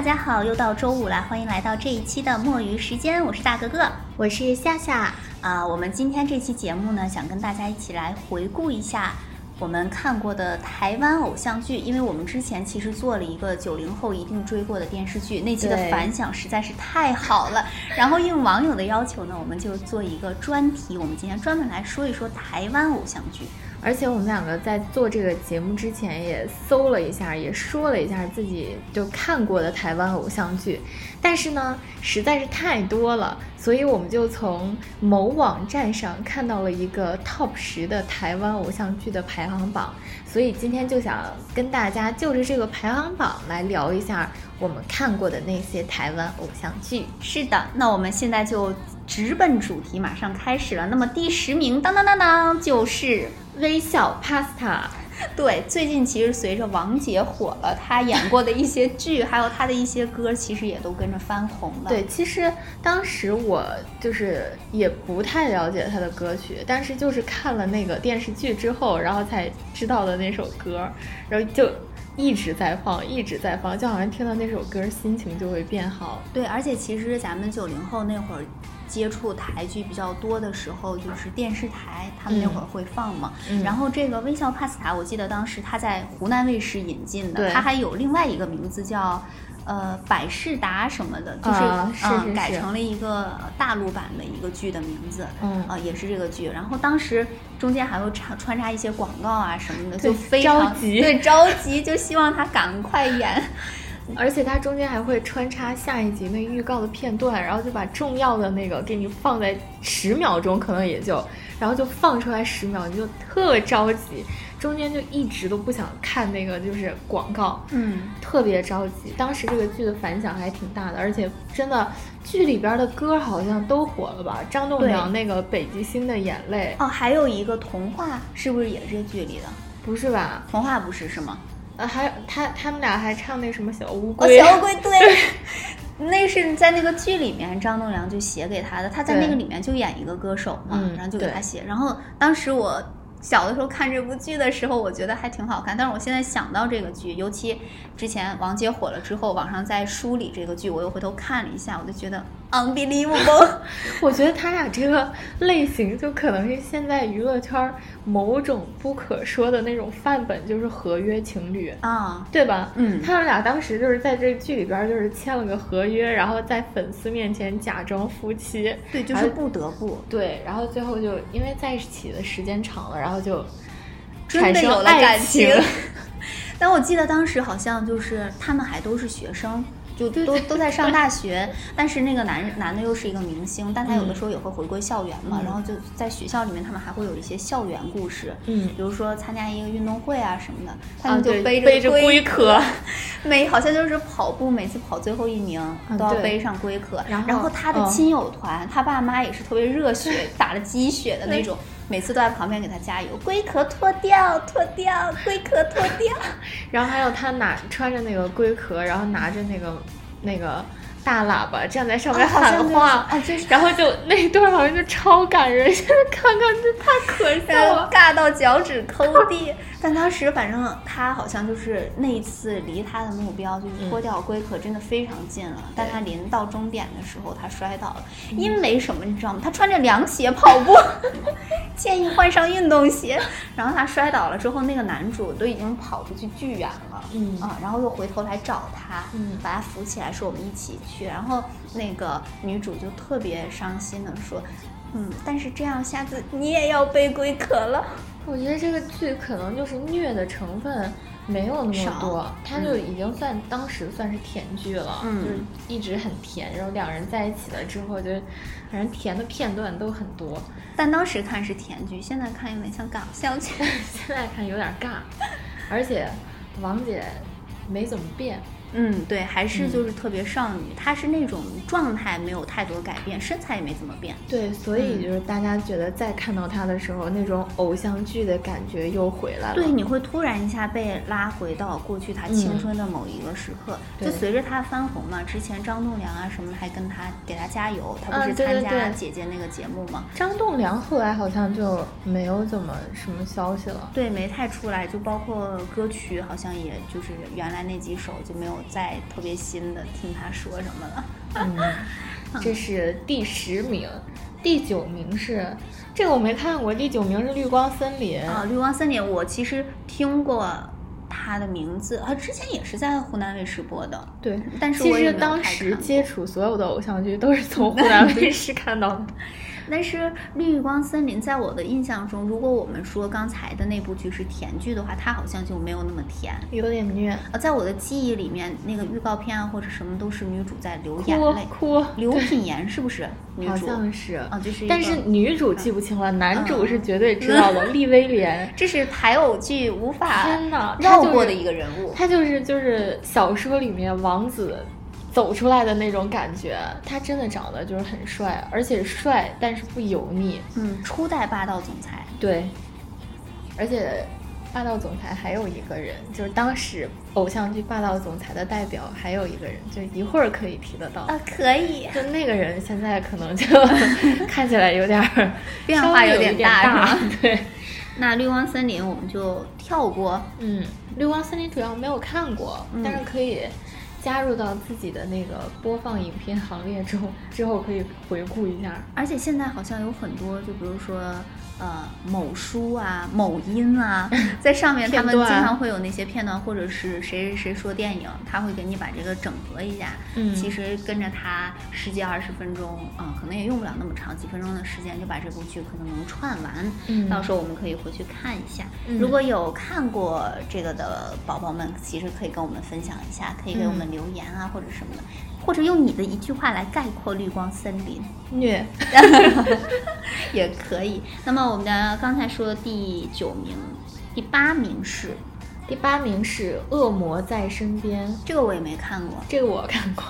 大家好，又到周五了，欢迎来到这一期的墨鱼时间，我是大格格，我是夏夏啊。我们今天这期节目呢，想跟大家一起来回顾一下我们看过的台湾偶像剧，因为我们之前其实做了一个九零后一定追过的电视剧，那期的反响实在是太好了。然后应网友的要求呢，我们就做一个专题，我们今天专门来说一说台湾偶像剧。而且我们两个在做这个节目之前也搜了一下，也说了一下自己就看过的台湾偶像剧，但是呢实在是太多了，所以我们就从某网站上看到了一个 top 十的台湾偶像剧的排行榜，所以今天就想跟大家就着这个排行榜来聊一下我们看过的那些台湾偶像剧。是的，那我们现在就直奔主题，马上开始了。那么第十名，当当当当，就是。微笑 Pasta，对，最近其实随着王杰火了，他演过的一些剧，还有他的一些歌，其实也都跟着翻红了。对，其实当时我就是也不太了解他的歌曲，但是就是看了那个电视剧之后，然后才知道的那首歌，然后就一直在放，一直在放，就好像听到那首歌，心情就会变好。对，而且其实咱们九零后那会儿。接触台剧比较多的时候，就是电视台他们那会儿会放嘛。然后这个微笑帕斯塔，我记得当时他在湖南卫视引进的，它还有另外一个名字叫呃百事达什么的，就是嗯改成了一个大陆版的一个剧的名字。嗯啊，也是这个剧。然后当时中间还会插穿插一些广告啊什么的，就非常着急，对着急，就希望他赶快演。而且它中间还会穿插下一集那预告的片段，然后就把重要的那个给你放在十秒钟，可能也就，然后就放出来十秒，你就特着急，中间就一直都不想看那个就是广告，嗯，特别着急。当时这个剧的反响还挺大的，而且真的剧里边的歌好像都火了吧？张栋梁那个《北极星的眼泪》哦，还有一个童话是不是也是这剧里的？不是吧？童话不是是吗？呃，还有他他们俩还唱那什么小乌龟，小乌龟对，那是在那个剧里面张栋梁就写给他的，他在那个里面就演一个歌手嘛，然后就给他写。然后当时我小的时候看这部剧的时候，我觉得还挺好看。但是我现在想到这个剧，尤其之前王杰火了之后，网上在梳理这个剧，我又回头看了一下，我就觉得。Unbelievable！我觉得他俩这个类型就可能是现在娱乐圈某种不可说的那种范本，就是合约情侣啊，对吧？嗯，他们俩当时就是在这剧里边就是签了个合约，然后在粉丝面前假装夫妻，对，就是不得不对，然后最后就因为在一起的时间长了，然后就真的有了感情。但我记得当时好像就是他们还都是学生。就都都在上大学，但是那个男男的又是一个明星，但他有的时候也会回归校园嘛，然后就在学校里面，他们还会有一些校园故事，嗯，比如说参加一个运动会啊什么的，他们就背着龟壳，每好像就是跑步，每次跑最后一名都要背上龟壳，然。后他的亲友团，他爸妈也是特别热血，打了鸡血的那种。每次都在旁边给他加油，龟壳脱掉，脱掉，龟壳脱掉。然后还有他拿穿着那个龟壳，然后拿着那个那个大喇叭站在上面喊话，啊，就是，然后就 那段好像就超感人，现在看看这太可笑了，尬到脚趾抠地。但当时反正他好像就是那一次离他的目标就是脱掉龟壳真的非常近了，但他临到终点的时候他摔倒了，因为什么你知道吗？他穿着凉鞋跑步，建议换上运动鞋。然后他摔倒了之后，那个男主都已经跑出去巨远了，嗯。啊，然后又回头来找他，嗯，把他扶起来，说我们一起去。然后那个女主就特别伤心的说，嗯，但是这样下次你也要背龟壳了。我觉得这个剧可能就是虐的成分没有那么多，它就已经算当时算是甜剧了，就是一直很甜。然后两人在一起了之后，就反正甜的片段都很多。但当时看是甜剧，现在看有点像搞笑剧，现在看有点尬。而且王姐没怎么变。嗯，对，还是就是特别少女，她是那种状态没有太多改变，身材也没怎么变。对，所以就是大家觉得再看到她的时候，那种偶像剧的感觉又回来了。对，你会突然一下被拉回到过去她青春的某一个时刻。就随着她翻红嘛，之前张栋梁啊什么还跟她给她加油，她不是参加姐姐那个节目吗？张栋梁后来好像就没有怎么什么消息了。对，没太出来，就包括歌曲，好像也就是原来那几首就没有再特别新的听他说什么了。嗯，这是第十名，第九名是这个我没看过，第九名是《绿光森林》啊，《绿光森林》我其实听过他的名字，啊之前也是在湖南卫视播的。对，但是其实当时接触所有的偶像剧都是从湖南卫视看到的。但是《绿光森林》在我的印象中，如果我们说刚才的那部剧是甜剧的话，它好像就没有那么甜。有点虐，呃，在我的记忆里面，那个预告片啊或者什么都是女主在流眼泪。哭，刘品言是不是 女好？像是啊，就是但是女主记不清了，男主嗯是绝对知道的，利威廉。这是台偶剧无法天哪他绕过的一个人物。他就是就是小说里面王子走出来的那种感觉，他真的长得就是很帅，而且帅但是不油腻。嗯，初代霸道总裁。对，而且霸道总裁还有一个人，就是当时偶像剧霸道总裁的代表，还有一个人，就一会儿可以提得到。啊，可以。就那个人现在可能就看起来有点儿 变化有点大 对。那绿光森林我们就跳过。嗯，绿光森林主要没有看过，嗯但是可以加入到自己的那个播放影片行列中，之后可以回顾一下。而且现在好像有很多，就比如说，呃，某书啊、某音啊，在上面他们经常会有那些片段，或者是谁谁谁说电影，他会给你把这个整合一下。嗯其实跟着他十几二十分钟，啊、可能也用不了那么长，几分钟的时间就把这部剧可能能串完。嗯到时候我们可以回去看一下。嗯如果有看过这个的宝宝们，其实可以跟我们分享一下，可以给我们嗯留言啊，或者什么的，或者用你的一句话来概括绿光森林。虐，也可以。那么我们的刚才说的第九名、第八名是第八名是《恶魔在身边》，这个我也没看过，这个我看过。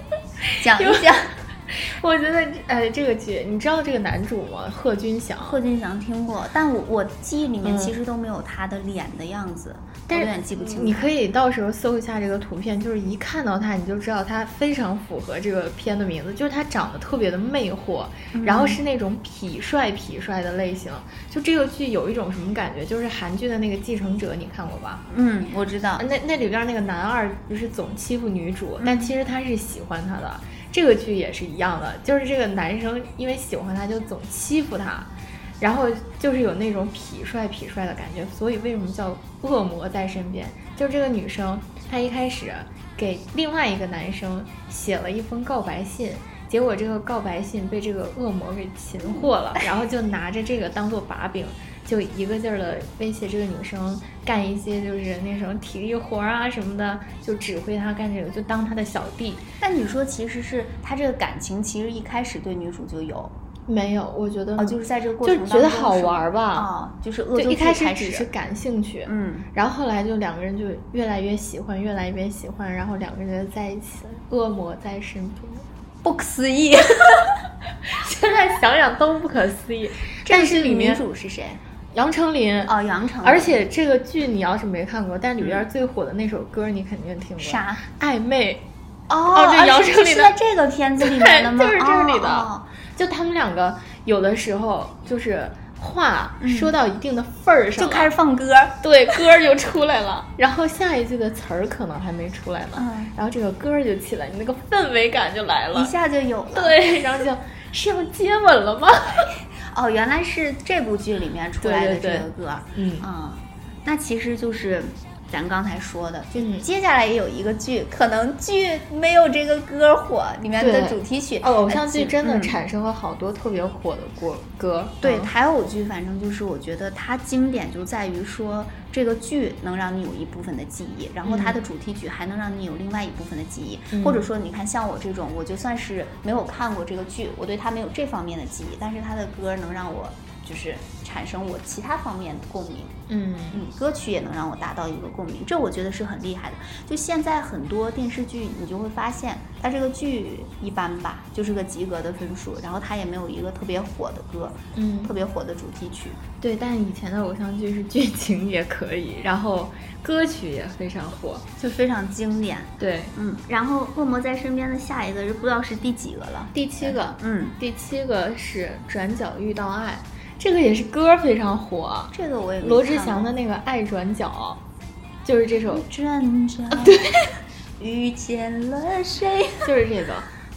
讲一讲。我觉得，呃，这个剧，你知道这个男主吗？贺军翔。贺军翔听过，但我我记忆里面嗯其实都没有他的脸的样子，我有点记不清。你可以到时候搜一下这个图片，就是一看到他你就知道他非常符合这个片的名字，就是他长得特别的魅惑，嗯然后是那种痞帅痞帅的类型。就这个剧有一种什么感觉，就是韩剧的那个《继承者》，你看过吧？嗯，我知道。那那里边那个男二不是总欺负女主，嗯但其实他是喜欢她的。这个剧也是一样的，就是这个男生因为喜欢她，就总欺负她，然后就是有那种痞帅痞帅的感觉。所以为什么叫恶魔在身边？就是这个女生，她一开始给另外一个男生写了一封告白信。结果这个告白信被这个恶魔给擒获了，然后就拿着这个当做把柄，就一个劲儿的威胁这个女生干一些就是那什么体力活儿啊什么的，就指挥她干这个，就当她的小弟。但你说其实是他这个感情，其实一开始对女主就有，没有，我觉得哦，就是在这个过程当中觉得好玩儿吧哦，就是恶就一作剧开开始只是感兴趣，嗯，然后后来就两个人就越来越喜欢，越来越喜欢，然后两个人就在一起了。恶魔在身边，不可思议。现在想想都不可思议。但是里面女主是谁？杨丞琳哦，杨丞琳。而且这个剧你要是没看过，但里边最火的那首歌你肯定听过。啥？暧昧，哦，这啊是杨丞琳是在这个片子里面的吗？就是这里的哦就他们两个有的时候就是话嗯说到一定的份儿上了、就开始放歌。对歌儿就出来了，然后下一句的词儿可能还没出来呢，嗯然后这个歌儿就起来，你那个氛围感就来了一。下就有了。对，然后就是要接吻了吗？哦，原来是这部剧里面出来的这个歌。嗯嗯，那其实就是咱刚才说的，就嗯接下来也有一个剧，可能剧没有这个歌火，里面的主题曲。哦，偶像呃剧真的嗯产生了好多特别火的歌歌。对嗯台偶剧，反正就是我觉得它经典就在于说，这个剧能让你有一部分的记忆，然后它的主题曲还能让你有另外一部分的记忆，嗯或者说你看像我这种，我就算是没有看过这个剧，我对它没有这方面的记忆，但是它的歌能让我就是产生我其他方面的共鸣。嗯嗯，歌曲也能让我达到一个共鸣，这我觉得是很厉害的。就现在很多电视剧，你就会发现它这个剧一般吧，就是个及格的分数，然后它也没有一个特别火的歌，嗯特别火的主题曲。对，但以前的偶像剧是剧情也可以，然后歌曲也非常火。就非常经典。对，嗯，然后恶魔在身边的下一个是不知道是第几个了。第七个，嗯，第七个是《转角遇到爱》，这个也是歌非常火。这个我也罗志祥的那个《爱转角》，就是这首。转角，对，遇见了谁？就是这个。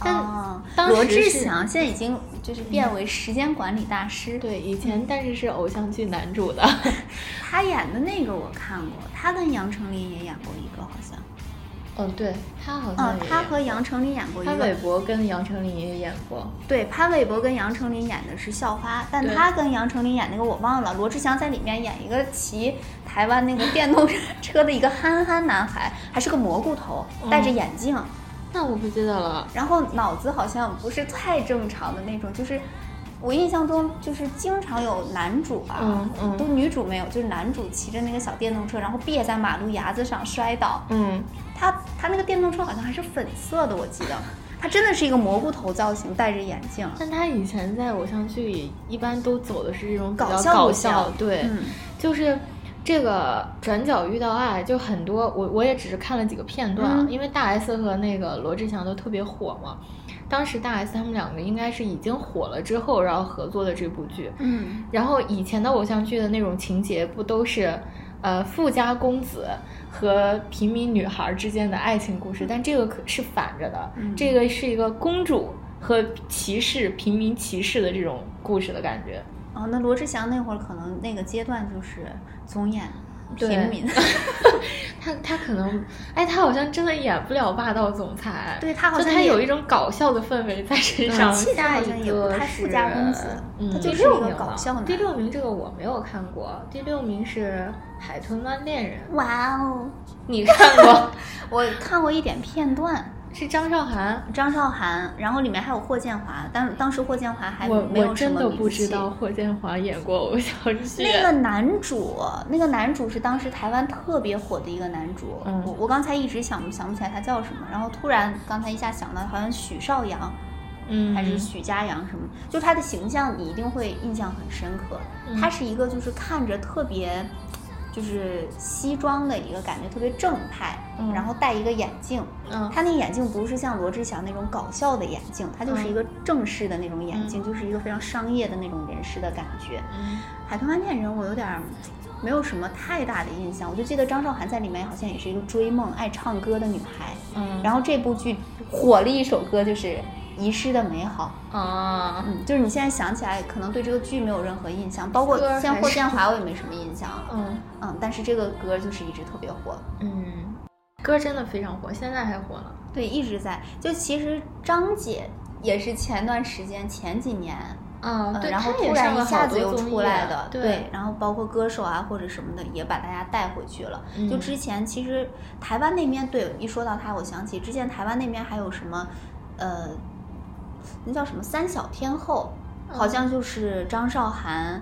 但罗志是祥现在已经就是变为时间管理大师。对以前，但是是偶像剧男主的。他演的那个我看过，他跟杨丞琳也演过一个，好像。嗯，对他好像嗯，也他和杨丞琳演过一潘玮。柏跟杨丞琳也演过。对，潘玮柏跟杨丞琳演的是校花，但他跟杨丞琳演那个我忘了。罗志祥在里面演一个骑台湾那个电动车 的一个憨憨男孩，还是个蘑菇头，戴着嗯眼镜。那我不记得了。然后脑子好像不是太正常的那种，就是我印象中就是经常有男主啊，嗯嗯都女主没有，就是男主骑着那个小电动车，然后别在马路牙子上摔倒。嗯，他他那个电动车好像还是粉色的，我记得。他真的是一个蘑菇头造型，戴着眼镜，但他以前在偶像剧里一般都走的是这种搞笑搞笑对，嗯就是这个转角遇到爱，就很多我我也只是看了几个片段因为大 S 和那个罗志祥都特别火嘛。当时大 S 他们两个应该是已经火了之后，然后合作的这部剧。嗯，然后以前的偶像剧的那种情节不都是，呃，富家公子和平民女孩之间的爱情故事？但这个可是反着的，嗯这个是一个公主和骑士、平民骑士的这种故事的感觉。哦，那罗志祥那会儿可能那个阶段就是总演对平民，他他可能，哎，他好像真的演不了霸道总裁，对他好就像他有一种搞笑的氛围在身上。下一像也不个太富是家公子嗯，他就是第六一个名了搞笑男第六名这个我没有看过，第六名是《海豚湾恋人》，哇哦！你看过？我看过一点片段，是张韶涵。张韶涵，然后里面还有霍建华，当当时霍建华还没有什我真的么不知道霍建华演过偶像剧。那个男主，那个男主是当时台湾特别火的一个男主。嗯我我刚才一直想想不起来他叫什么，然后突然刚才一下想到，好像许绍洋嗯，还是许家阳什么，就他的形象你一定会印象很深刻。嗯他是一个就是看着特别。就是西装的一个感觉，特别正派，嗯。然后戴一个眼镜，嗯。他那眼镜不是像罗志祥那种搞笑的眼镜，他就是嗯一个正式的那种眼镜，就是一个非常商业的那种人士的感觉。嗯。海豚湾恋人我有点儿没有什么太大的印象，我就记得张韶涵在里面好像也是一个追梦、爱唱歌的女孩。嗯，然后这部剧火了一首歌就是《遗失的美好》，啊，嗯，就是你现在想起来可能对这个剧没有任何印象，包括像霍建华我也没什么印象，嗯嗯，但是这个歌就是一直特别火。嗯，歌真的非常火，现在还火呢。对，一直在。就其实张姐也是前段时间前几年，啊，呃，对，然后突然一下子又出来的，对，然后包括歌手啊或者什么的也把大家带回去了。就嗯之前其实台湾那边，对，一说到他，我想起之前台湾那边还有什么，呃，那叫什么三小天后，好嗯像就是张韶涵、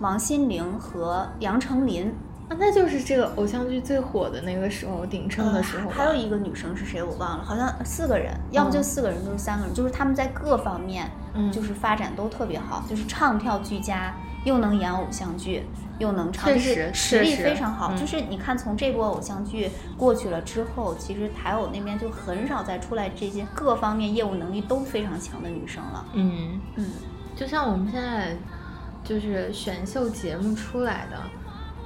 王心凌和杨丞琳。啊，那就是这个偶像剧最火的那个时候，鼎盛的时候还有一个女生是谁我忘了，好像四个人，要么就嗯。四个人，就是三个人，就是他们在各方面，嗯。就是发展都特别好，就是唱跳俱佳，又能演偶像剧，又能唱，就是实实力非常好。嗯就是你看，从这波偶像剧过去了之后，其实台偶那边就很少再出来这些各方面业务能力都非常强的女生了。嗯，嗯，就像我们现在就是选秀节目出来的，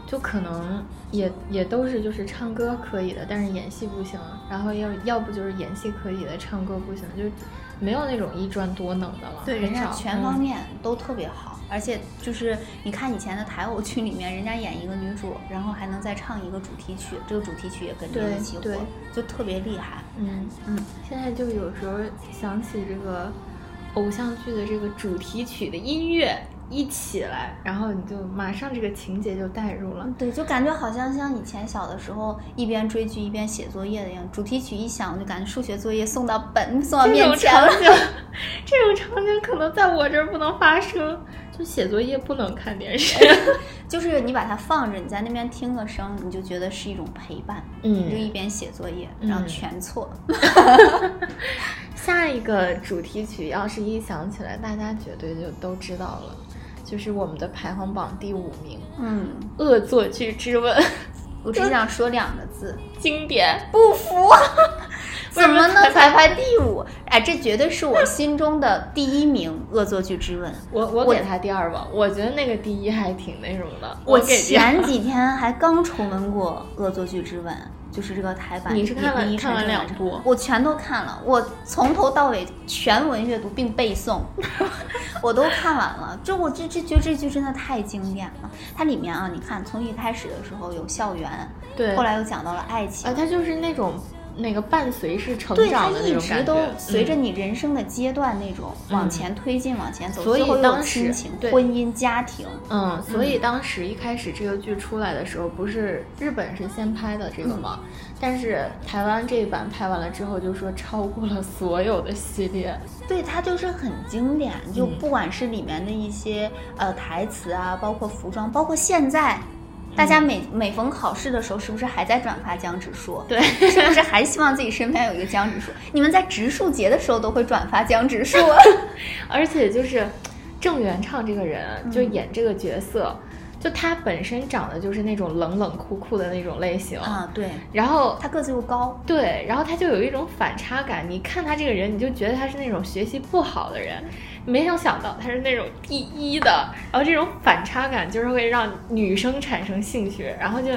就可能也也都是就是唱歌可以的，但是演戏不行，然后要要不就是演戏可以的，唱歌不行，就没有那种一专多能的了。对，人家全方嗯面都特别好，而且就是你看以前的台偶剧里面，人家演一个女主，然后还能再唱一个主题曲，这个主题曲也跟着一起火对，就特别厉害。嗯嗯，现在就有时候想起这个偶像剧的这个主题曲的音乐一起来，然后你就马上这个情节就带入了。对，就感觉好像像以前小的时候一边追剧一边写作业的样子，主题曲一响，就感觉数学作业送到本送到面前了。场景，这种场景可能在我这儿不能发生，就写作业不能看电视。就是你把它放着，你在那边听个声，你就觉得是一种陪伴。嗯你就一边写作业，然后嗯全错。下一个主题曲要是一响起来，大家绝对就都知道了，就是我们的排行榜第五名嗯，《恶作剧之吻》，我只想说两个字，经典。不服。怎么能才才排第五？哎，这绝对是我心中的第一名《恶作剧之吻》。我我我给他第二吧，我觉得那个第一还挺那什么的。我前几天还刚重温过《恶作剧之吻》，就是这个台版。你是看了看了两部？我全都看了，我从头到尾全文阅读并背诵，我都看完了。就我这这觉得这剧真的太经典了。它里面啊，你看从一开始的时候有校园，对，后来又讲到了爱情，啊，它就是那种。那个伴随是成长的那种感觉，都随着你人生的阶段那种往前推进、往前走。所以当时婚姻家庭，嗯，所以当时一开始这个剧出来的时候，不是日本是先拍的这个吗？但是台湾这一版拍完了之后，就说超过了所有的系列。对，它就是很经典，就不管是里面的一些呃台词啊，包括服装，包括现在。大家每每逢考试的时候，是不是还在转发江直树？对，是不是还希望自己身边有一个江直树？你们在植树节的时候都会转发江直树，而且就是郑元畅这个人，就演这个角色。就他本身长得就是那种冷冷酷酷的那种类型啊，对。然后他个子又高，对。然后他就有一种反差感。你看他这个人，你就觉得他是那种学习不好的人，没有想到他是那种第一的。然后这种反差感就是会让女生产生兴趣。然后就，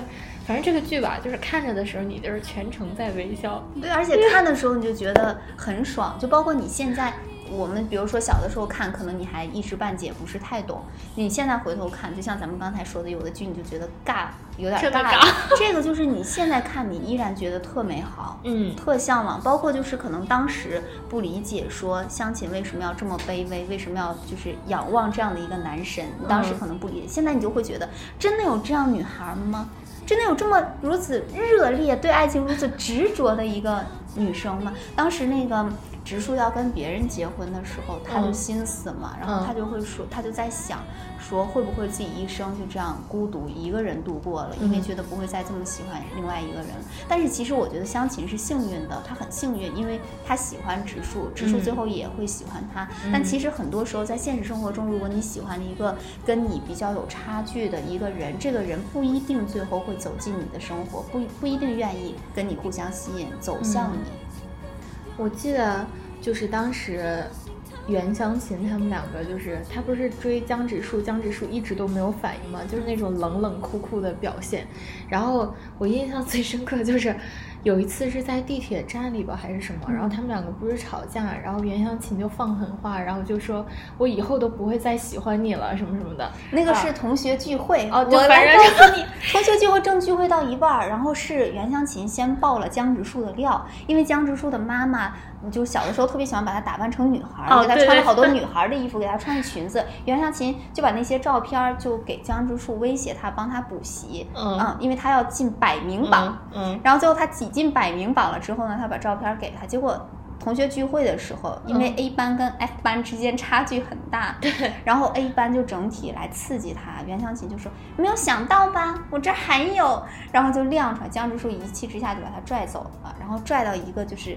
反正这个剧吧，就是看着的时候你就是全程在微笑。对，而且看的时候你就觉得很爽。就包括你现在。我们比如说小的时候看，可能你还一知半解，不是太懂。你现在回头看，就像咱们刚才说的，有的剧你就觉得尬，有点尬。这个就是你现在看，你依然觉得特美好，嗯，特向往。包括就是可能当时不理解，说湘琴为什么要这么卑微，为什么要就是仰望这样的一个男神，你当时可能不理解。现在你就会觉得，真的有这样女孩吗？真的有这么如此热烈对爱情如此执着的一个女生吗？当时那个。植树要跟别人结婚的时候，他就心思嘛，然后他就会说，他就在想，说会不会自己一生就这样孤独一个人度过了，因为觉得不会再这么喜欢另外一个人。但是其实我觉得湘琴是幸运的，她很幸运，因为她喜欢植树，植树最后也会喜欢她。但其实很多时候在现实生活中，如果你喜欢了一个跟你比较有差距的一个人，这个人不一定最后会走进你的生活，不不一定愿意跟你互相吸引，走向你。我记得就是当时袁湘琴他们两个，就是他不是追江直树，江直树一直都没有反应嘛，就是那种冷冷酷酷的表现。然后我印象最深刻就是。有一次是在地铁站里吧，还是什么？然后他们两个不是吵架，然后袁湘琴就放狠话，然后就说：“我以后都不会再喜欢你了，什么什么的。”那个是同学聚会哦，我来告诉你，同学聚会正聚会到一半，然后是袁湘琴先爆了江直树的料，因为江直树的妈妈就小的时候特别喜欢把她打扮成女孩，给她穿了好多女孩的衣服，给她穿裙子。袁湘琴就把那些照片就给江直树威胁他，帮他补习，嗯，因为他要进百名榜，嗯，然后最后他挤。进百名榜了之后呢，他把照片给他，结果同学聚会的时候，因为 A 班跟 F 班之间差距很大，对，然后 A 班就整体来刺激他，袁湘琴就说没有想到吧，我这还有，然后就亮出来，江直树一气之下就把他拽走了，然后拽到一个就是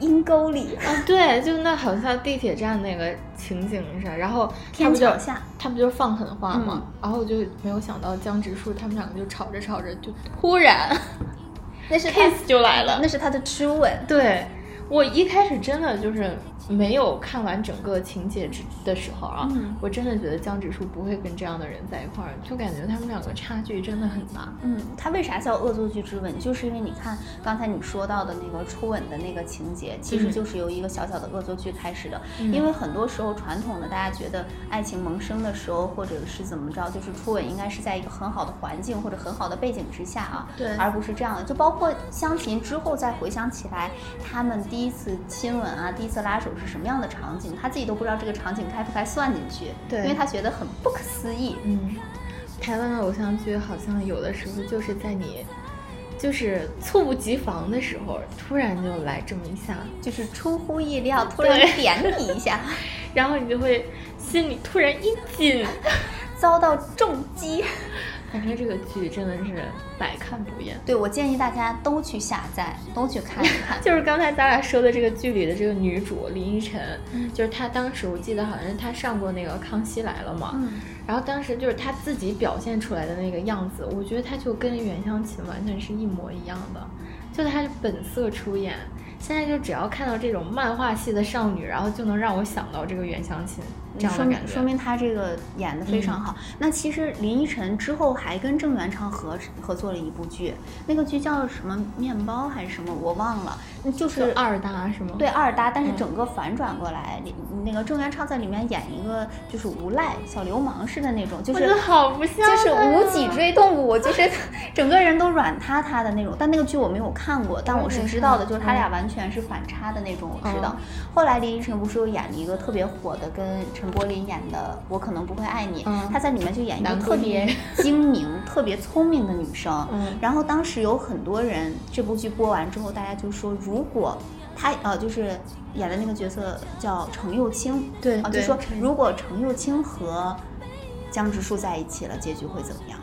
阴沟里啊，对，就那好像地铁站那个情景上，然后他不就，他不就放狠话吗？然后我就没有想到江直树他们两个就吵着吵着就突然。那是 kiss 就来了，那是他的初吻。对我一开始真的就是。没有看完整个情节之的时候啊，我真的觉得江直树不会跟这样的人在一块儿，就感觉他们两个差距真的很大。嗯，他为啥叫恶作剧之吻？就是因为你看刚才你说到的那个初吻的那个情节，其实就是由一个小小的恶作剧开始的。因为很多时候传统的大家觉得爱情萌生的时候，或者是怎么着，就是初吻应该是在一个很好的环境或者很好的背景之下啊，对，而不是这样的。就包括湘琴之后再回想起来，他们第一次亲吻啊，第一次拉手。是什么样的场景，他自己都不知道这个场景该不该算进去，对，因为他觉得很不可思议。嗯，台湾的偶像剧好像有的时候就是在你就是猝不及防的时候，突然就来这么一下，就是出乎意料，突然点你一下，然后你就会心里突然一紧，遭到重击。反正这个剧真的是百看不厌。对，我建议大家都去下载，都去看一看。就是刚才咱俩说的这个剧里的这个女主林依晨，就是她当时我记得好像是她上过那个《康熙来了》嘛，然后当时就是她自己表现出来的那个样子，我觉得她就跟袁湘琴完全是一模一样的，就她是本色出演。现在就只要看到这种漫画系的少女，然后就能让我想到这个袁湘琴。说明这样的感觉。说明他这个演的非常好。那其实林依晨之后还跟郑元畅合合作了一部剧，那个剧叫什么面包还是什么，我忘了，就是二搭是吗？对二搭，但是嗯整个反转过来，里那个郑元畅在里面演一个就是无赖小流氓似的那种，就是好不像就是无脊椎动物，就是 整个人都软塌塌的那种。但那个剧我没有看过，但我是知道的，就是他俩完全是反差的那种，我知道。后来林依晨不是又演了一个特别火的，跟陈柏霖演的《我可能不会爱你》，嗯。她在里面就演一个特别 精明、特别聪明的女生。嗯。然后当时有很多人，这部剧播完之后，大家就说，如果她呃就是演的那个角色叫程又青，啊，就说如果程又青和江直树在一起了，结局会怎么样？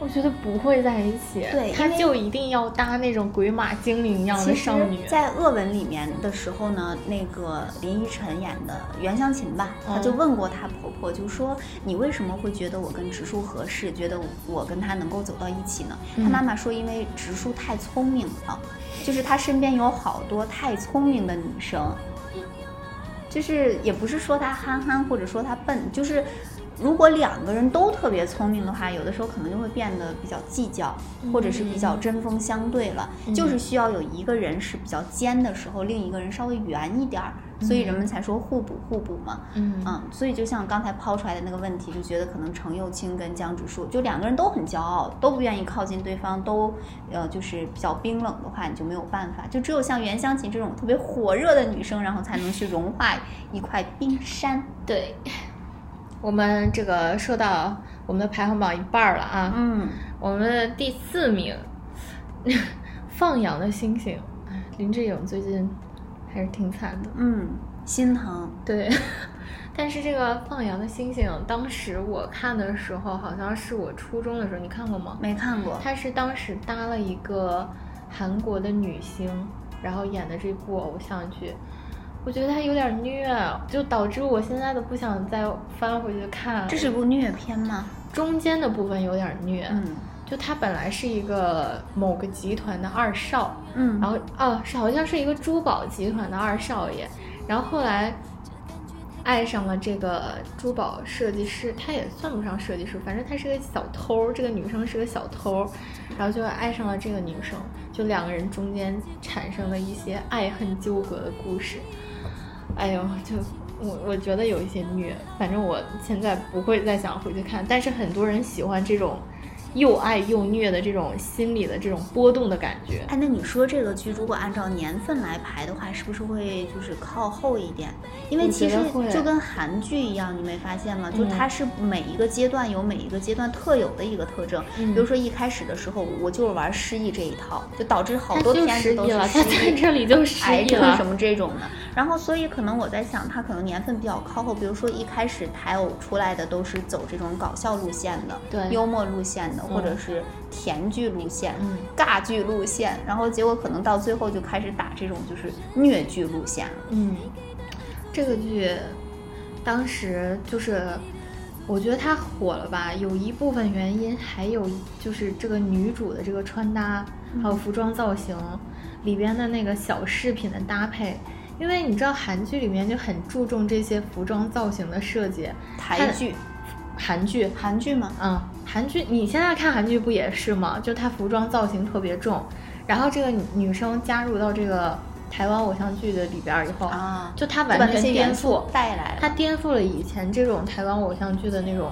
我觉得不会在一起，他对他就一定要搭那种鬼马精灵一样的少女。，在《恶文》里面的时候呢，那个林依晨演的袁湘琴吧，嗯她就问过她婆婆，就说你为什么会觉得我跟植树合适，觉得我跟他能够走到一起呢？她嗯妈妈说，因为植树太聪明了，就是他身边有好多太聪明的女生，就是也不是说他憨憨或者说他笨，就是如果两个人都特别聪明的话，有的时候可能就会变得比较计较，或者是比较针锋相对了。嗯就是需要有一个人是比较尖的时候，另一个人稍微圆一点儿，所以人们才说互补互补嘛。嗯嗯，所以就像刚才抛出来的那个问题，就觉得可能程又青跟江直树，就两个人都很骄傲，都不愿意靠近对方，都呃就是比较冰冷的话，你就没有办法。就只有像袁湘琴这种特别火热的女生，然后才能去融化一块冰山。对，我们这个说到我们的排行榜一半儿了啊，嗯，我们的第四名，放羊的星星，哎林志颖最近还是挺惨的。嗯，心疼。对，但是这个放羊的星星，当时我看的时候，好像是我初中的时候，你看过吗？没看过。他是当时搭了一个韩国的女星，然后演的这部偶像剧，我觉得它有点虐，就导致我现在都不想再翻回去看。这是部虐片吗？中间的部分有点虐，嗯就他本来是一个某个集团的二少，嗯，然后哦，是好像是一个珠宝集团的二少爷，然后后来爱上了这个珠宝设计师，他也算不上设计师，反正他是个小偷，这个女生是个小偷，然后就爱上了这个女生，就两个人中间产生了一些爱恨纠葛的故事。哎呦，就我我觉得有一些虐，反正我现在不会再想回去看，但是很多人喜欢这种又爱又虐的这种心理的这种波动的感觉。哎，那你说这个剧如果按照年份来排的话，是不是会就是靠后一点？因为其实就跟韩剧一样，你没发现吗？就嗯它是每一个阶段有每一个阶段特有的一个特征。嗯比如说一开始的时候，我就是玩失忆这一套，就导致好多片子都失忆了，是失他在。这里就失癌忆了。症什么这种的，然后所以可能我在想，它可能年份比较靠后，比如说一开始台偶出来的都是走这种搞笑路线的，对幽默路线的，或者嗯是甜剧路线，嗯尬剧路线，然后结果可能到最后就开始打这种就是虐剧路线了。嗯，这个剧当时就是，我觉得它火了吧，有一部分原因，还有就是这个女主的这个穿搭，还有服装造型里边的那个小饰品的搭配。因为你知道韩剧里面就很注重这些服装造型的设计，台剧、韩剧，韩剧吗？嗯，韩剧你现在看韩剧不也是吗？就她服装造型特别重，然后这个女女生加入到这个台湾偶像剧的里边儿以后，啊，就她完全颠覆，带来了。她颠覆了以前这种台湾偶像剧的那种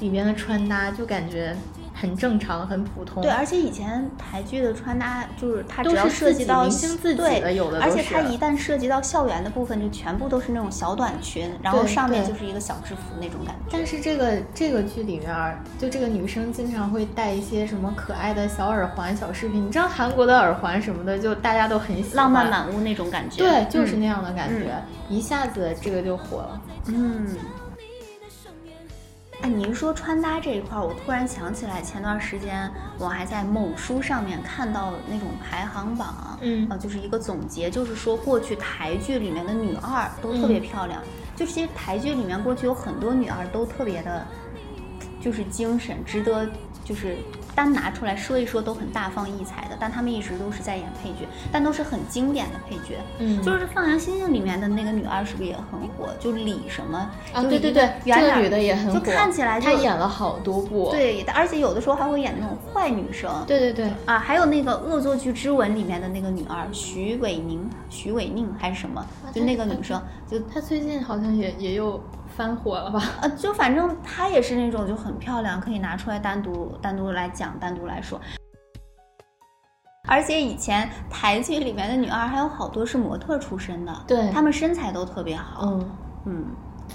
里边的穿搭，就感觉很正常、很普通。对，而且以前台剧的穿搭就是它只要都是涉及到明星自己对的有的而且它一旦涉及到校园的部分，就全部都是那种小短裙，然后上面就是一个小制服那种感觉。但是这个这个剧里面，就这个女生经常会戴一些什么可爱的小耳环、小饰品。你知道韩国的耳环什么的，就大家都很喜欢，浪漫满屋那种感觉。对，就是嗯那样的感觉，一下子这个就火了。嗯，哎，你一说穿搭这一块儿，我突然想起来，前段时间我还在某书上面看到那种排行榜，嗯呃，就是一个总结，就是说过去台剧里面的女二都特别嗯漂亮，就其实台剧里面过去有很多女二都特别的，就是精神，值得就是单拿出来说一说都很大放异彩的，但他们一直都是在演配角，但都是很经典的配角。嗯就是《放羊星星》里面的那个女二是不是也很火？就李什么啊，对对对，这个女的也很火就，看起来就她演了好多部。对，而且有的时候还会演那种坏女生。对对对，啊，还有那个《恶作剧之吻》里面的那个女二徐伟宁、徐伟宁还是什么，就那个女生，就她最近好像也也又翻火了吧？呃，就反正她也是那种就很漂亮，可以拿出来单独单独来讲，单独来说。而且以前台剧里面的女二还有好多是模特出身的，对她们身材都特别好，嗯嗯，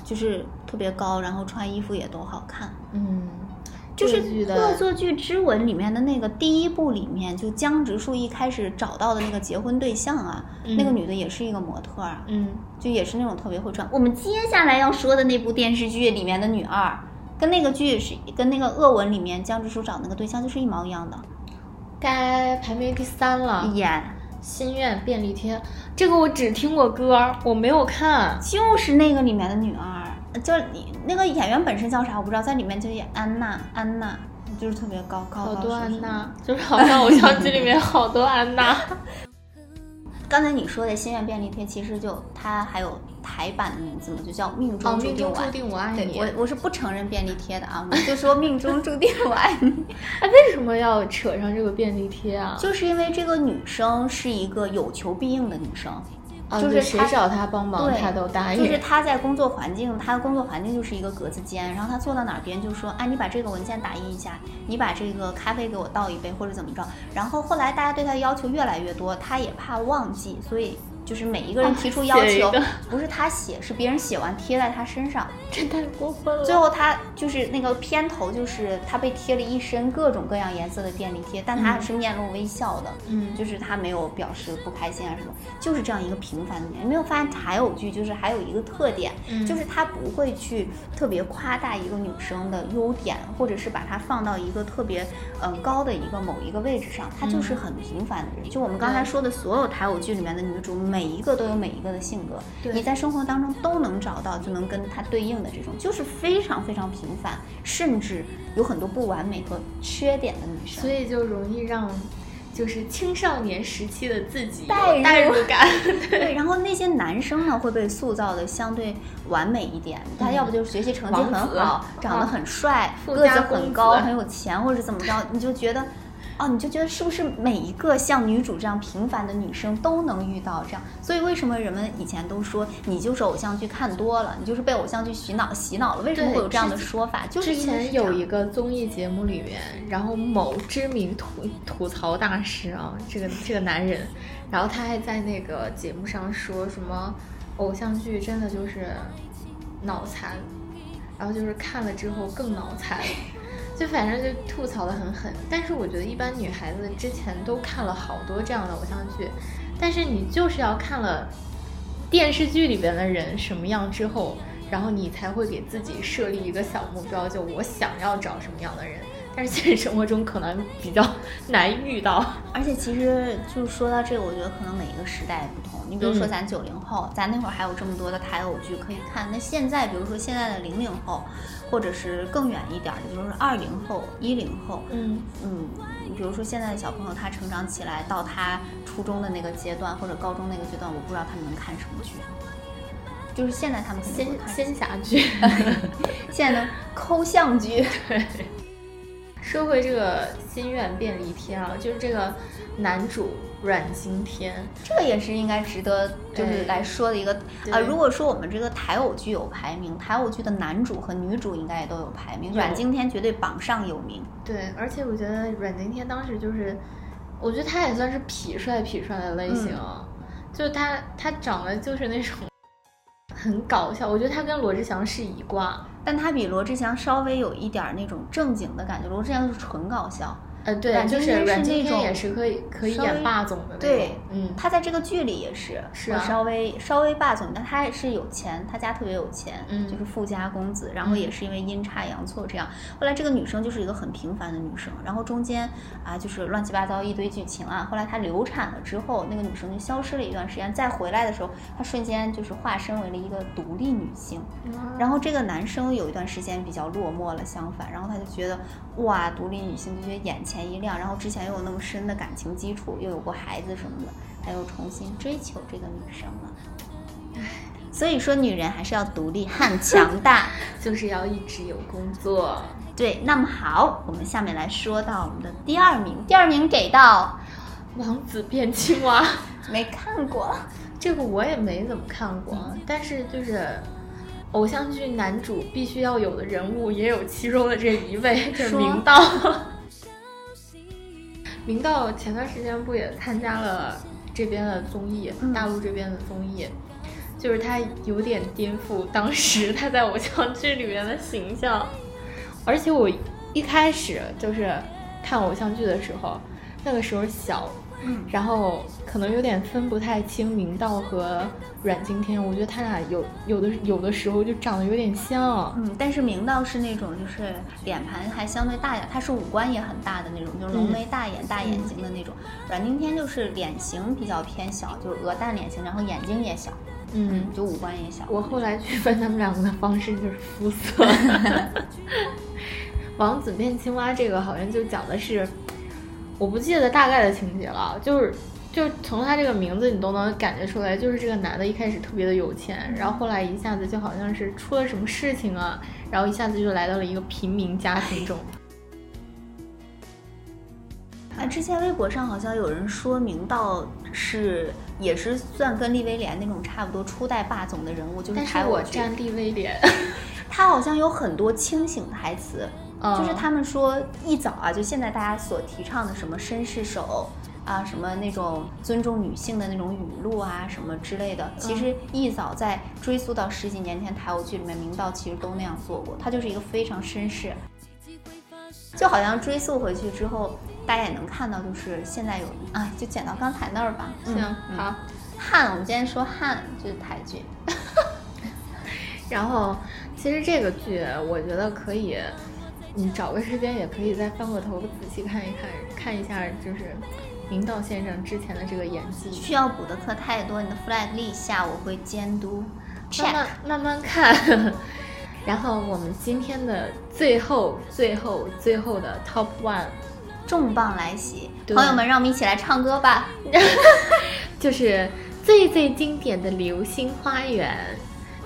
就是特别高，然后穿衣服也都好看。嗯，就是《恶作剧之吻》里面的那个第一部里面，就江直树一开始找到的那个结婚对象啊，嗯那个女的也是一个模特啊，嗯，就也是那种特别会穿。我们接下来要说的那部电视剧里面的女二，跟那个剧是跟那个《恶文》里面江直树找那个对象就是一毛一样的，该排名第三了，《演心愿便利贴》这个我只听过歌，我没有看。就是那个里面的女二，就你那个演员本身叫啥我不知道，在里面就演安娜，安娜就是特别高高好多安娜，就是好像偶像剧里面好多安娜。刚才你说的《心愿便利贴》，其实就它还有台版的名字嘛，就叫《命哦，中注定我爱你》。我爱你。对我我是不承认便利贴的啊，我就说命中注定我爱你，哎，为什么要扯上这个便利贴啊？就是因为这个女生是一个有求必应的女生，啊就是谁找她帮忙，对她都答应。就是她在工作环境，她的工作环境就是一个格子间，然后她坐到哪儿，别人就说，哎，你把这个文件打印一下，你把这个咖啡给我倒一杯，或者怎么着。然后后来大家对她的要求越来越多，她也怕忘记，所以就是每一个人提出要求不是他写，是别人写完贴在他身上。这太过分了。最后他就是那个片头，就是他被贴了一身各种各样颜色的便利贴，但他是面露微笑的，嗯就是他没有表示不开心啊什么，就是这样一个平凡的人。你没有发现台偶剧就是还有一个特点，嗯就是他不会去特别夸大一个女生的优点，或者是把她放到一个特别嗯高的一个某一个位置上，她就是很平凡的人。就我们刚才说的所有台偶剧里面的女主，每一个都有每一个的性格，对你在生活当中都能找到，就能跟他对应的这种，就是非常非常平凡，甚至有很多不完美和缺点的女生。所以就容易让就是青少年时期的自己有代入感。对，然后那些男生呢会被塑造的相对完美一点，他要不就是学习成绩很好，长得很帅，个子很高，很有钱，或者怎么着，你就觉得。哦，你就觉得是不是每一个像女主这样平凡的女生都能遇到这样？所以为什么人们以前都说你就是偶像剧看多了，你就是被偶像剧洗脑洗脑了？为什么会有这样的说法？就是之前有一个综艺节目里面，然后某知名吐吐槽大师啊，这个这个男人，然后他还在那个节目上说什么偶像剧真的就是脑残，然后就是看了之后更脑残，就反正就吐槽的很狠。但是我觉得一般女孩子之前都看了好多这样的偶像剧，但是你就是要看了电视剧里边的人什么样之后，然后你才会给自己设立一个小目标，就我想要找什么样的人。但是现实生活中可能比较难遇到。而且其实就说到这个，我觉得可能每一个时代不同。你比如说嗯咱九零后，咱那会儿还有这么多的台偶剧可以看。那现在，比如说现在的零零后，或者是更远一点的，就是二零后、一零后，嗯，嗯，比如说现在的小朋友，他成长起来到他初中的那个阶段或者高中那个阶段，我不知道他们能看什么剧。就是现在他们仙仙侠剧。现在的抠像剧，说回这个心愿便利贴啊，就是这个男主阮经天，这个也是应该值得就是哎来说的一个对。啊、如果说我们这个台偶剧有排名，台偶剧的男主和女主应该也都有排名，阮经天绝对榜上有名。对，而且我觉得阮经天当时就是，我觉得他也算是痞帅痞帅的类型啊，就是他他长得就是那种很搞笑，我觉得他跟罗志祥是一挂。但他比罗志祥稍微有一点那种正经的感觉，罗志祥就是纯搞笑。呃，对，就是阮是那种经天也是可以可以演霸总的那种对，嗯，他在这个剧里也是，是啊稍微稍微霸总，但他也是有钱，他家特别有钱，嗯就是富家公子。然后也是因为阴差阳错这样，后来这个女生就是一个很平凡的女生，然后中间啊就是乱七八糟一堆剧情啊。后来她流产了之后，那个女生就消失了一段时间，再回来的时候，她瞬间就是化身为了一个独立女性。然后这个男生有一段时间比较落寞了，相反，然后他就觉得哇，独立女性就觉得眼前一亮，然后之前又有那么深的感情基础，又有过孩子什么的，她又重新追求这个女生了。唉，所以说女人还是要独立和强大，就是要一直有工作。对，那么好，我们下面来说到我们的第二名，第二名给到《王子变青蛙》，没看过，这个我也没怎么看过，但是就是偶像剧男主必须要有的人物，也有其中的这一位，就是明道。明道前段时间不也参加了这边的综艺，大陆这边的综艺，就是他有点颠覆当时他在偶像剧里面的形象。而且我一开始就是看偶像剧的时候，那个时候小，嗯，然后可能有点分不太清明道和阮经天，我觉得他俩有有的有的时候就长得有点像，嗯，但是明道是那种就是脸盘还相对大一点，他是五官也很大的那种，就是浓眉大眼、大眼睛的那种。阮经天就是脸型比较偏小，就是鹅蛋脸型，然后眼睛也小，嗯，就五官也小。我后来区分他们两个的方式就是肤色。王子变青蛙这个好像就讲的是，我不记得大概的情节了，就是就从他这个名字你都能感觉出来，就是这个男的一开始特别的有钱，然后后来一下子就好像是出了什么事情啊，然后一下子就来到了一个平民家庭中。啊，之前微博上好像有人说明道是也是算跟利威廉那种差不多初代霸总的人物，就是是我站利威廉，他好像有很多清醒台词。就是他们说一早啊，就现在大家所提倡的什么绅士手啊，什么那种尊重女性的那种语录啊，什么之类的，其实一早在追溯到十几年前台偶剧里面，明道其实都那样做过。他就是一个非常绅士，就好像追溯回去之后，大家也能看到，就是现在有啊，就剪到刚才那儿吧。行，好，汉，我们今天说汉就是台剧，然后其实这个剧我觉得可以。你找个时间也可以再翻过头仔细看一看，看一下就是明道先生之前的这个演技。需要补的课太多，你的 flag 立下，我会监督。慢慢慢慢看。然后我们今天的最后最后最后的 top one，重磅来袭，朋友们，让我们一起来唱歌吧。就是最最经典的《流星花园》，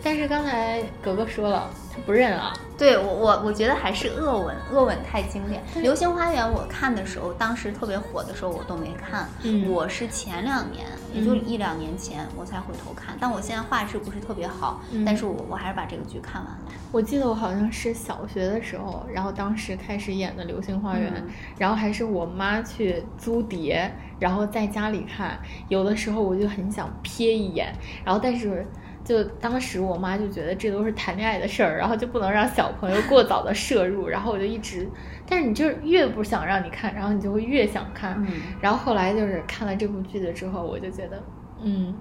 但是刚才格格说了。他不认啊？对我我我觉得还是恶吻，恶吻太经典。流星花园我看的时候，当时特别火的时候我都没看。嗯，我是前两年，也就一两年前我才回头看。但我现在画质不是特别好，但是我我还是把这个剧看完了。我记得我好像是小学的时候，然后当时开始演的流星花园，然后还是我妈去租碟，然后在家里看。有的时候我就很想瞥一眼，然后但是。就当时我妈就觉得这都是谈恋爱的事儿，然后就不能让小朋友过早的摄入，然后我就一直，但是你就是越不想让你看，然后你就会越想看，嗯，然后后来就是看了这部剧的之后，我就觉得，嗯，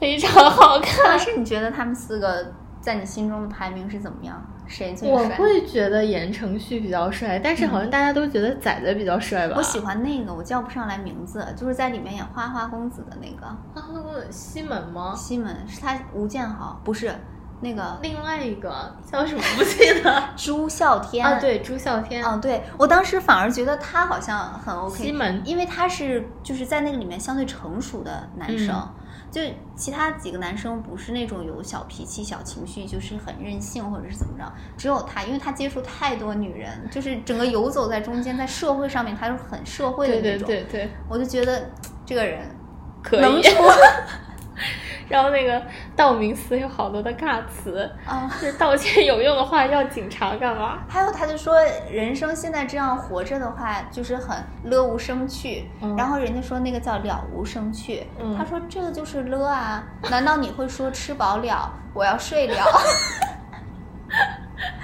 非常好看。但是你觉得他们四个在你心中的排名是怎么样？谁最帅？我会觉得言承旭比较帅，但是好像大家都觉得仔仔比较帅吧。我喜欢那个，我叫不上来名字，就是在里面演花花公子的那个。花花公子西门吗？西门是他，吴建豪不是那个，另外一个叫什么不记得？朱孝天啊，对，朱孝天。啊，对我当时反而觉得他好像很 OK。西门，因为他是就是在那个里面相对成熟的男生。就其他几个男生不是那种有小脾气、小情绪，就是很任性或者是怎么着，只有他，因为他接触太多女人，就是整个游走在中间，在社会上面他是很社会的那种。对对对对，我就觉得这个人可以。然后那个道明寺有好多的尬词啊，就是道歉有用的话要警察干嘛？还有他就说人生现在这样活着的话就是很乐无生趣，然后人家说那个叫了无生趣，他说这个就是了啊，难道你会说吃饱了我要睡了？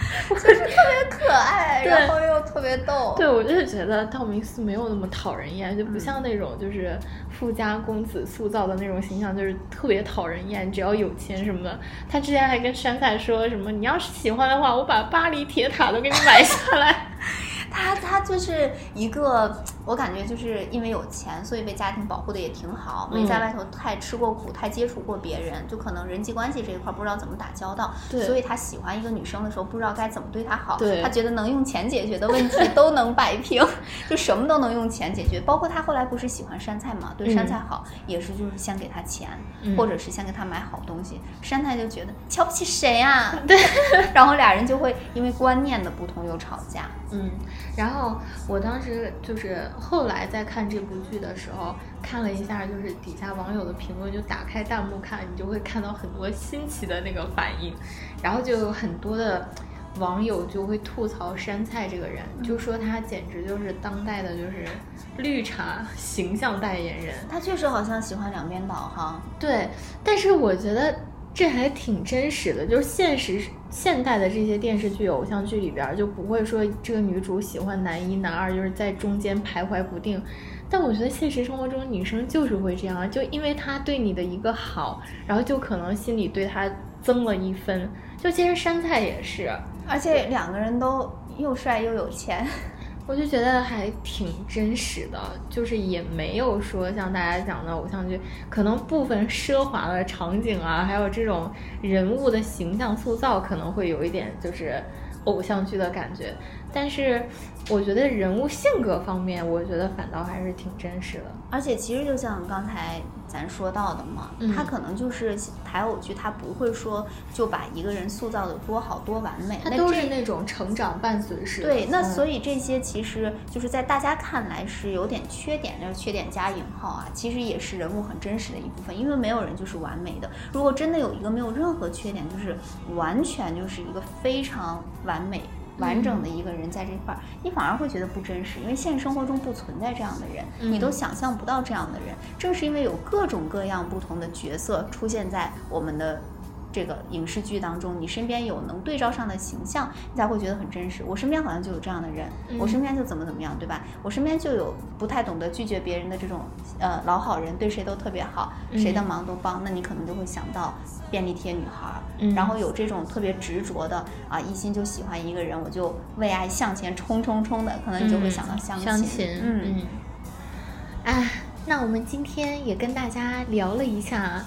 就是特别可爱，然后又特别逗。对，我就是觉得道明寺没有那么讨人厌，就不像那种就是富家公子塑造的那种形象，就是特别讨人厌。只要有钱什么的，他之前还跟山菜说什么：“你要是喜欢的话，我把巴黎铁塔都给你买下来。”他他就是一个，我感觉就是因为有钱，所以被家庭保护的也挺好，没在外头太吃过苦，太接触过别人，就可能人际关系这一块不知道怎么打交道，对。所以他喜欢一个女生的时候，不知道该怎么对她好，对。他觉得能用钱解决的问题 都能摆平，就什么都能用钱解决，包括他后来不是喜欢山菜嘛，对山菜好，也是就是先给他钱，嗯或者是先给他买好东西，山菜就觉得瞧不起谁啊，对，然后俩人就会因为观念的不同又吵架。嗯，然后我当时就是后来在看这部剧的时候，看了一下就是底下网友的评论，就打开弹幕看，你就会看到很多新奇的那个反应，然后就有很多的网友就会吐槽山菜这个人，就说他简直就是当代的就是绿茶形象代言人。他确实好像喜欢两边倒哈，对，但是我觉得这还挺真实的，就是现实现代的这些电视剧、偶像剧里边儿就不会说这个女主喜欢男一、男二，就是在中间徘徊不定。但我觉得现实生活中女生就是会这样，就因为她对你的一个好，然后就可能心里对她增了一分。就其实山菜也是，而且两个人都又帅又有钱，我就觉得还挺真实的，就是也没有说像大家讲的偶像剧，可能部分奢华的场景啊，还有这种人物的形象塑造，可能会有一点就是偶像剧的感觉。但是我觉得人物性格方面，我觉得反倒还是挺真实的。而且其实就像刚才咱说到的嘛，嗯他可能就是台偶剧，他不会说就把一个人塑造的多好多完美，它那这都是那种成长伴随式的。对，那嗯所以这些其实就是在大家看来是有点缺点，就是缺点加引号啊，其实也是人物很真实的一部分，因为没有人就是完美的。如果真的有一个没有任何缺点，就是完全就是一个非常完美。完整的一个人在这块儿，你反而会觉得不真实，因为现实生活中不存在这样的人，你都嗯想象不到这样的人。正是因为有各种各样不同的角色出现在我们的这个影视剧当中，你身边有能对照上的形象，你才会觉得很真实。我身边好像就有这样的人，我嗯身边就怎么怎么样，对吧？我身边就有不太懂得拒绝别人的这种呃老好人，对谁都特别好，谁的嗯忙都帮，那你可能就会想到便利贴女孩然后有这种特别执着的啊，一心就喜欢一个人，我就为爱向前冲冲冲的，可能你就会想到相亲。相亲，嗯嗯。啊，那我们今天也跟大家聊了一下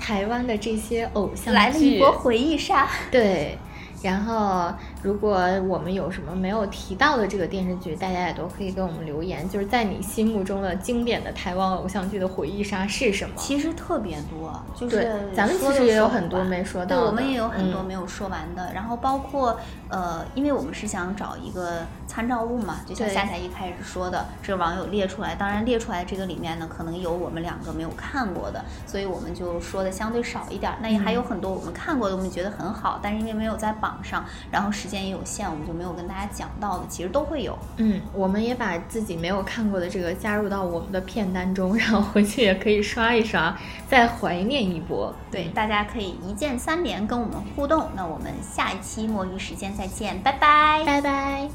台湾的这些偶像剧，来了一波回忆杀。对，然后如果我们有什么没有提到的这个电视剧，大家也都可以给我们留言，就是在你心目中的经典的台湾偶像剧的回忆杀是什么？其实特别多，就是对咱们其实也有很多没说到对，我们也有很多嗯没有说完的。然后包括呃，因为我们是想找一个参照物嘛，就像夏夏一开始说的，这网友列出来，当然列出来这个里面呢，可能有我们两个没有看过的，所以我们就说的相对少一点儿。那也还有很多我们看过的，我们觉得很好，但是因为没有在榜网上然后时间也有限我们就没有跟大家讲到的其实都会有。嗯我们也把自己没有看过的这个加入到我们的片单中 然后回去也可以刷一刷再怀念一波。对大家可以一键三连跟我们互动那我们下一期摸鱼时间再见拜拜。拜拜。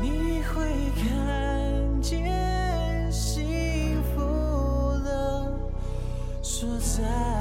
你会看见幸福的所在